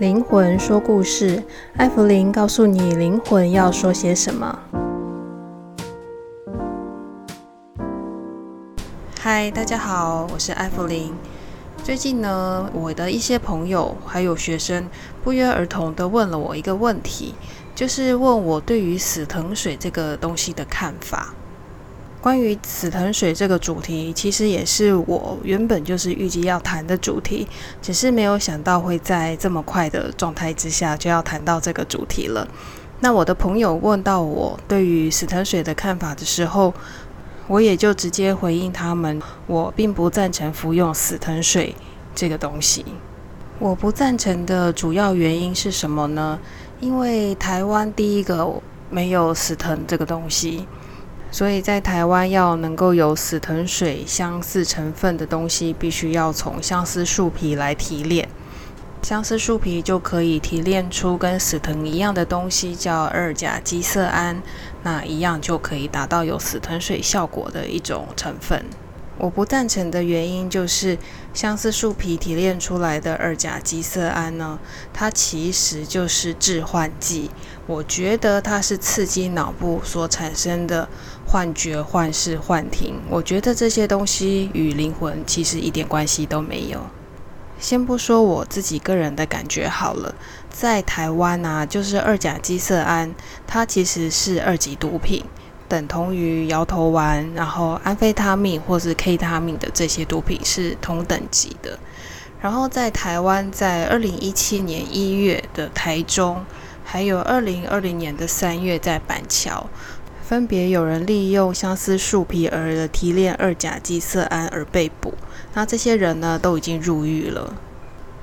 灵魂说故事，艾芙灵告诉你灵魂要说些什么。嗨，大家好，我是艾芙灵。最近呢，我的一些朋友还有学生不约而同地问了我一个问题，就是问我对于死藤水这个东西的看法。关于死藤水这个主题，其实也是我原本就是预计要谈的主题，只是没有想到会在这么快的状态之下就要谈到这个主题了。那我的朋友问到我对于死藤水的看法的时候，我也就直接回应他们，我并不赞成服用死藤水这个东西。我不赞成的主要原因是什么呢？因为台湾第一个没有死藤这个东西。所以在台湾要能够有死藤水相似成分的东西，必须要从相思树皮来提炼。相思树皮就可以提炼出跟死藤一样的东西，叫二甲基色胺，那一样就可以达到有死藤水效果的一种成分。我不赞成的原因就是，相思树皮提炼出来的二甲基色胺呢，它其实就是致幻剂。我觉得它是刺激脑部所产生的幻觉、幻视、幻听。我觉得这些东西与灵魂其实一点关系都没有。先不说我自己个人的感觉好了，在台湾啊，就是二甲基色胺，它其实是二级毒品。等同于摇头丸，然后安非他命或是 K 他命的这些毒品是同等级的。然后在台湾，在二零一七年一月的台中，还有二零二零年的三月在板桥，分别有人利用相思树皮而提炼二甲基色胺而被捕。那这些人呢，都已经入狱了。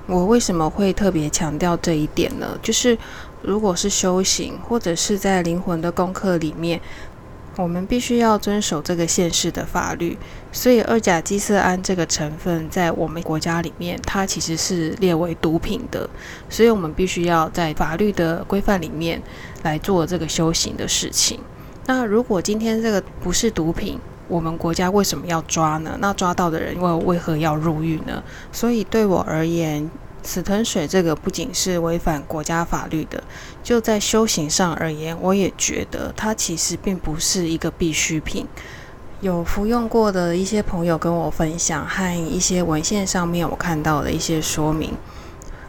我为什么会特别强调这一点呢？就是如果是修行，或者是在灵魂的功课里面。我们必须要遵守这个现世的法律，所以二甲基色胺这个成分在我们国家里面，它其实是列为毒品的，所以我们必须要在法律的规范里面来做这个修行的事情。那如果今天这个不是毒品，我们国家为什么要抓呢？那抓到的人又为何要入狱呢？所以对我而言，死藤水这个不仅是违反国家法律的，就在修行上而言，我也觉得它其实并不是一个必需品。有服用过的一些朋友跟我分享，和一些文献上面我看到的一些说明，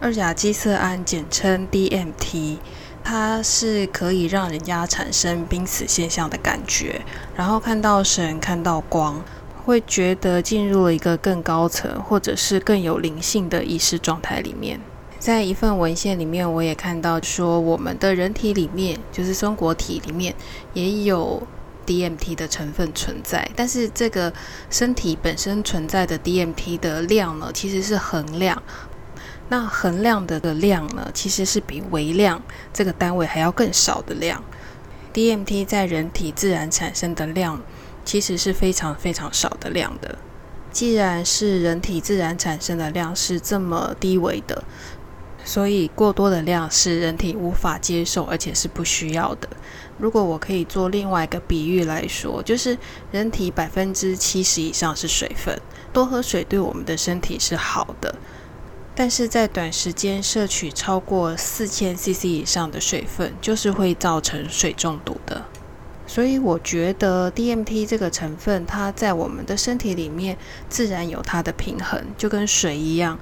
二甲基色胺简称 DMT，它是可以让人家产生濒死现象的感觉，然后看到神，看到光。会觉得进入了一个更高层，或者是更有灵性的意识状态里面。在一份文献里面，我也看到说，我们的人体里面，就是松果体里面，也有 DMT 的成分存在。但是这个身体本身存在的 DMT 的量呢，其实是衡量。那衡量的的量呢，其实是比微量这个单位还要更少的量。DMT 在人体自然产生的量。其实是非常非常少的量的。既然是人体自然产生的量是这么低微的，所以过多的量是人体无法接受，而且是不需要的。如果我可以做另外一个比喻来说，就是人体百分之七十以上是水分，多喝水对我们的身体是好的。但是在短时间摄取超过四千 CC 以上的水分，就是会造成水中毒的。所以我觉得 DMT 这个成分，它在我们的身体里面自然有它的平衡，就跟水一样。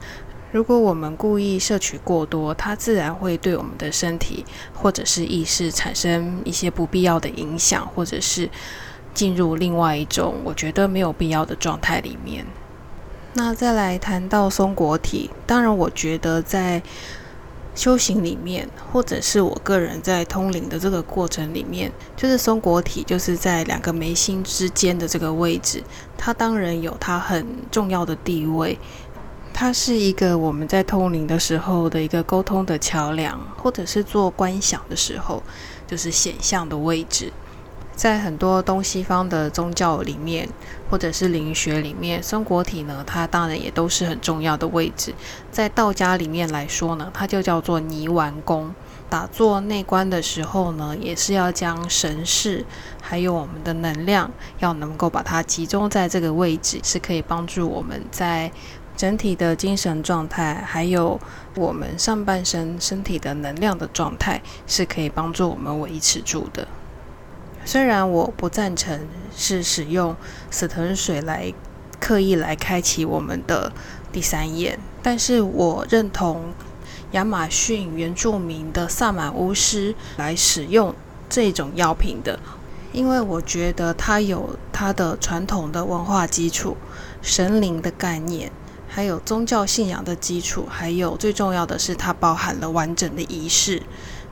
如果我们故意摄取过多，它自然会对我们的身体或者是意识产生一些不必要的影响，或者是进入另外一种我觉得没有必要的状态里面。那再来谈到松果体，当然我觉得在修行里面，或者是我个人在通灵的这个过程里面，就是松果体，就是在两个眉心之间的这个位置，它当然有它很重要的地位。它是一个我们在通灵的时候的一个沟通的桥梁，或者是做观想的时候，就是显像的位置。在很多东西方的宗教里面，或者是灵学里面，松果体呢，它当然也都是很重要的位置。在道家里面来说呢，它就叫做泥丸宫。打坐内观的时候呢，也是要将神识还有我们的能量，要能够把它集中在这个位置，是可以帮助我们在整体的精神状态，还有我们上半身身体的能量的状态，是可以帮助我们维持住的。虽然我不赞成是使用死藤水来刻意来开启我们的第三眼，但是我认同亚马逊原住民的萨满巫师来使用这种药品的，因为我觉得它有它的传统的文化基础、神灵的概念。还有宗教信仰的基础，还有最重要的是，它包含了完整的仪式。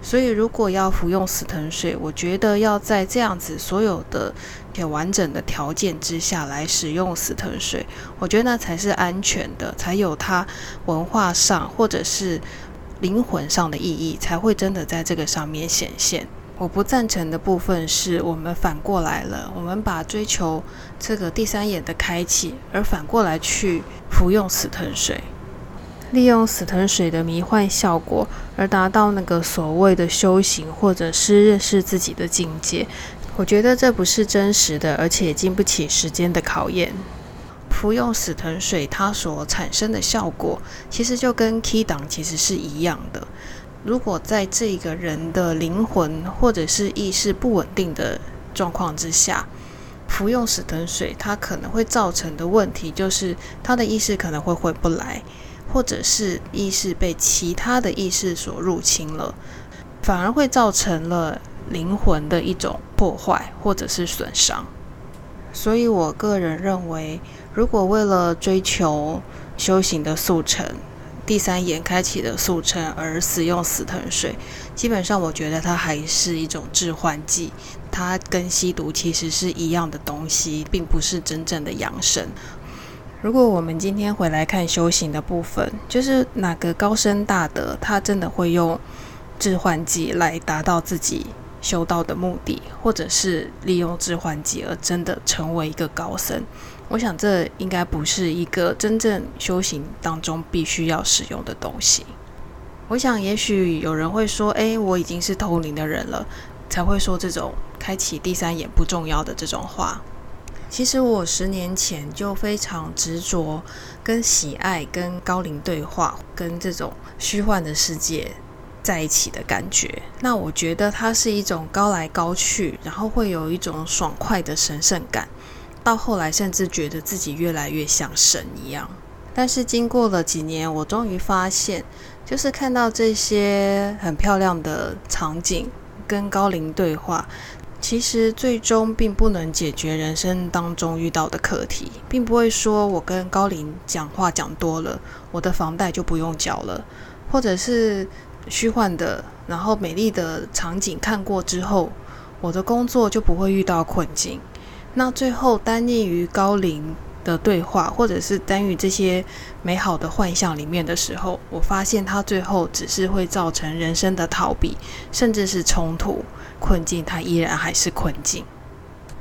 所以，如果要服用死藤水，我觉得要在这样子所有的有完整的条件之下来使用死藤水，我觉得那才是安全的，才有它文化上或者是灵魂上的意义，才会真的在这个上面显现。我不赞成的部分是我们反过来了，我们把追求这个第三眼的开启，而反过来去服用死藤水，利用死藤水的迷幻效果，而达到那个所谓的修行或者是认识自己的境界。我觉得这不是真实的，而且经不起时间的考验。服用死藤水，它所产生的效果，其实就跟 key 档其实是一样的。如果在这个人的灵魂或者是意识不稳定的状况之下，服用死藤水，它可能会造成的问题就是他的意识可能会回不来，或者是意识被其他的意识所入侵了，反而会造成了灵魂的一种破坏或者是损伤。所以我个人认为，如果为了追求修行的速成，第三眼开启的速成而使用死藤水，基本上我觉得它还是一种致幻剂，它跟吸毒其实是一样的东西，并不是真正的养生。如果我们今天回来看修行的部分，就是哪个高僧大德，他真的会用致幻剂来达到自己修道的目的，或者是利用致幻剂而真的成为一个高僧？我想，这应该不是一个真正修行当中必须要使用的东西。我想，也许有人会说：“诶，我已经是通灵的人了，才会说这种开启第三眼不重要的这种话。”其实，我十年前就非常执着跟喜爱跟高灵对话，跟这种虚幻的世界在一起的感觉。那我觉得它是一种高来高去，然后会有一种爽快的神圣感。到后来，甚至觉得自己越来越像神一样。但是经过了几年，我终于发现，就是看到这些很漂亮的场景，跟高龄对话，其实最终并不能解决人生当中遇到的课题，并不会说我跟高龄讲话讲多了，我的房贷就不用缴了，或者是虚幻的，然后美丽的场景看过之后，我的工作就不会遇到困境。那最后，单溺于高龄的对话，或者是单于这些美好的幻象里面的时候，我发现它最后只是会造成人生的逃避，甚至是冲突、困境，它依然还是困境。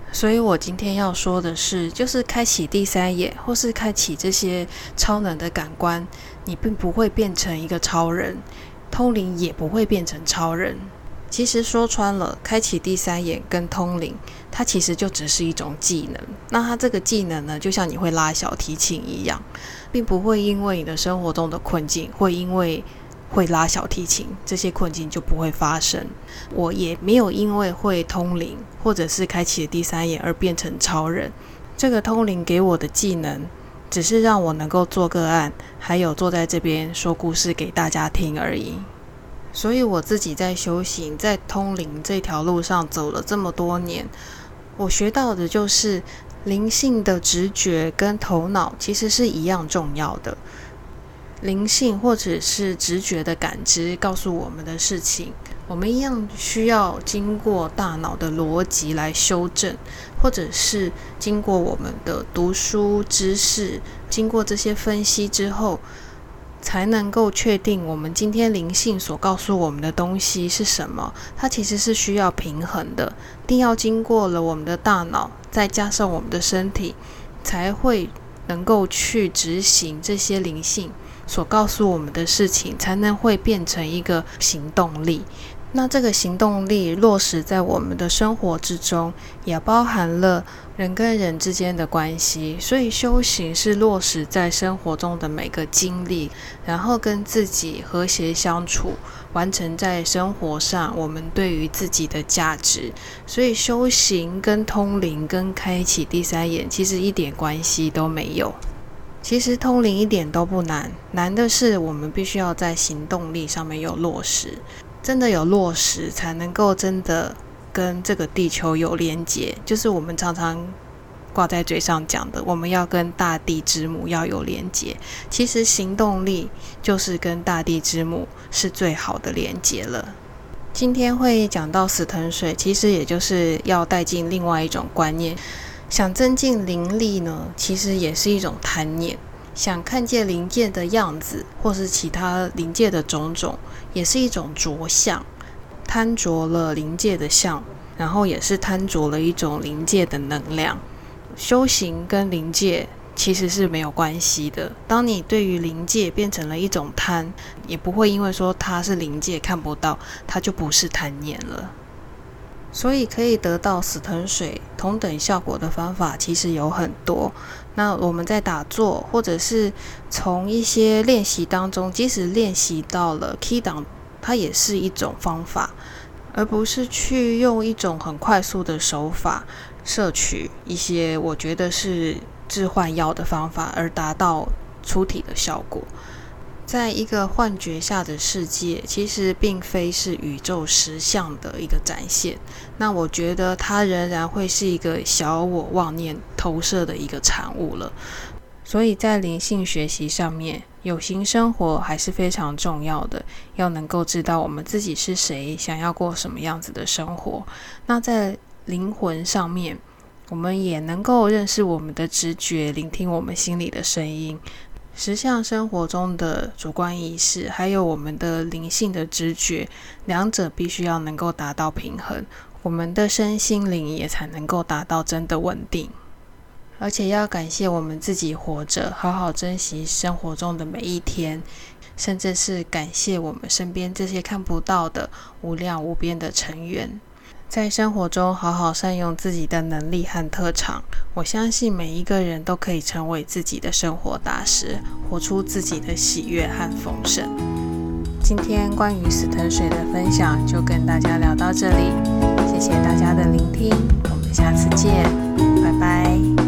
所以我今天要说的是，就是开启第三眼，或是开启这些超能的感官，你并不会变成一个超人，通灵也不会变成超人。其实说穿了，开启第三眼跟通灵，它其实就只是一种技能。那它这个技能呢，就像你会拉小提琴一样，并不会因为你的生活中的困境，会因为会拉小提琴，这些困境就不会发生。我也没有因为会通灵或者是开启第三眼而变成超人。这个通灵给我的技能，只是让我能够做个案，还有坐在这边说故事给大家听而已。所以我自己在修行，在通灵这条路上走了这么多年，我学到的就是灵性的直觉跟头脑其实是一样重要的。灵性或者是直觉的感知告诉我们的事情，我们一样需要经过大脑的逻辑来修正，或者是经过我们的读书知识，经过这些分析之后。才能够确定我们今天灵性所告诉我们的东西是什么。它其实是需要平衡的，一定要经过了我们的大脑，再加上我们的身体，才会能够去执行这些灵性所告诉我们的事情，才能会变成一个行动力。那这个行动力落实在我们的生活之中，也包含了人跟人之间的关系。所以修行是落实在生活中的每个经历，然后跟自己和谐相处，完成在生活上我们对于自己的价值。所以修行跟通灵跟开启第三眼其实一点关系都没有。其实通灵一点都不难，难的是我们必须要在行动力上面有落实。真的有落实，才能够真的跟这个地球有连结。就是我们常常挂在嘴上讲的，我们要跟大地之母要有连结。其实行动力就是跟大地之母是最好的连结了。今天会讲到死藤水，其实也就是要带进另外一种观念。想增进灵力呢，其实也是一种贪念。想看见灵界的样子，或是其他灵界的种种，也是一种着相，贪着了灵界的相，然后也是贪着了一种灵界的能量。修行跟灵界其实是没有关系的。当你对于灵界变成了一种贪，也不会因为说它是灵界看不到，它就不是贪念了。所以可以得到死藤水同等效果的方法，其实有很多。那我们在打坐，或者是从一些练习当中，即使练习到了 key 档，它也是一种方法，而不是去用一种很快速的手法摄取一些我觉得是置换药的方法，而达到出体的效果。在一个幻觉下的世界，其实并非是宇宙实相的一个展现。那我觉得它仍然会是一个小我妄念投射的一个产物了。所以在灵性学习上面，有形生活还是非常重要的。要能够知道我们自己是谁，想要过什么样子的生活。那在灵魂上面，我们也能够认识我们的直觉，聆听我们心里的声音。实相生活中的主观意识，还有我们的灵性的知觉，两者必须要能够达到平衡，我们的身心灵也才能够达到真的稳定。而且要感谢我们自己活着，好好珍惜生活中的每一天，甚至是感谢我们身边这些看不到的无量无边的成员。在生活中好好善用自己的能力和特长，我相信每一个人都可以成为自己的生活大师，活出自己的喜悦和丰盛。今天关于死藤水的分享就跟大家聊到这里，谢谢大家的聆听，我们下次见，拜拜。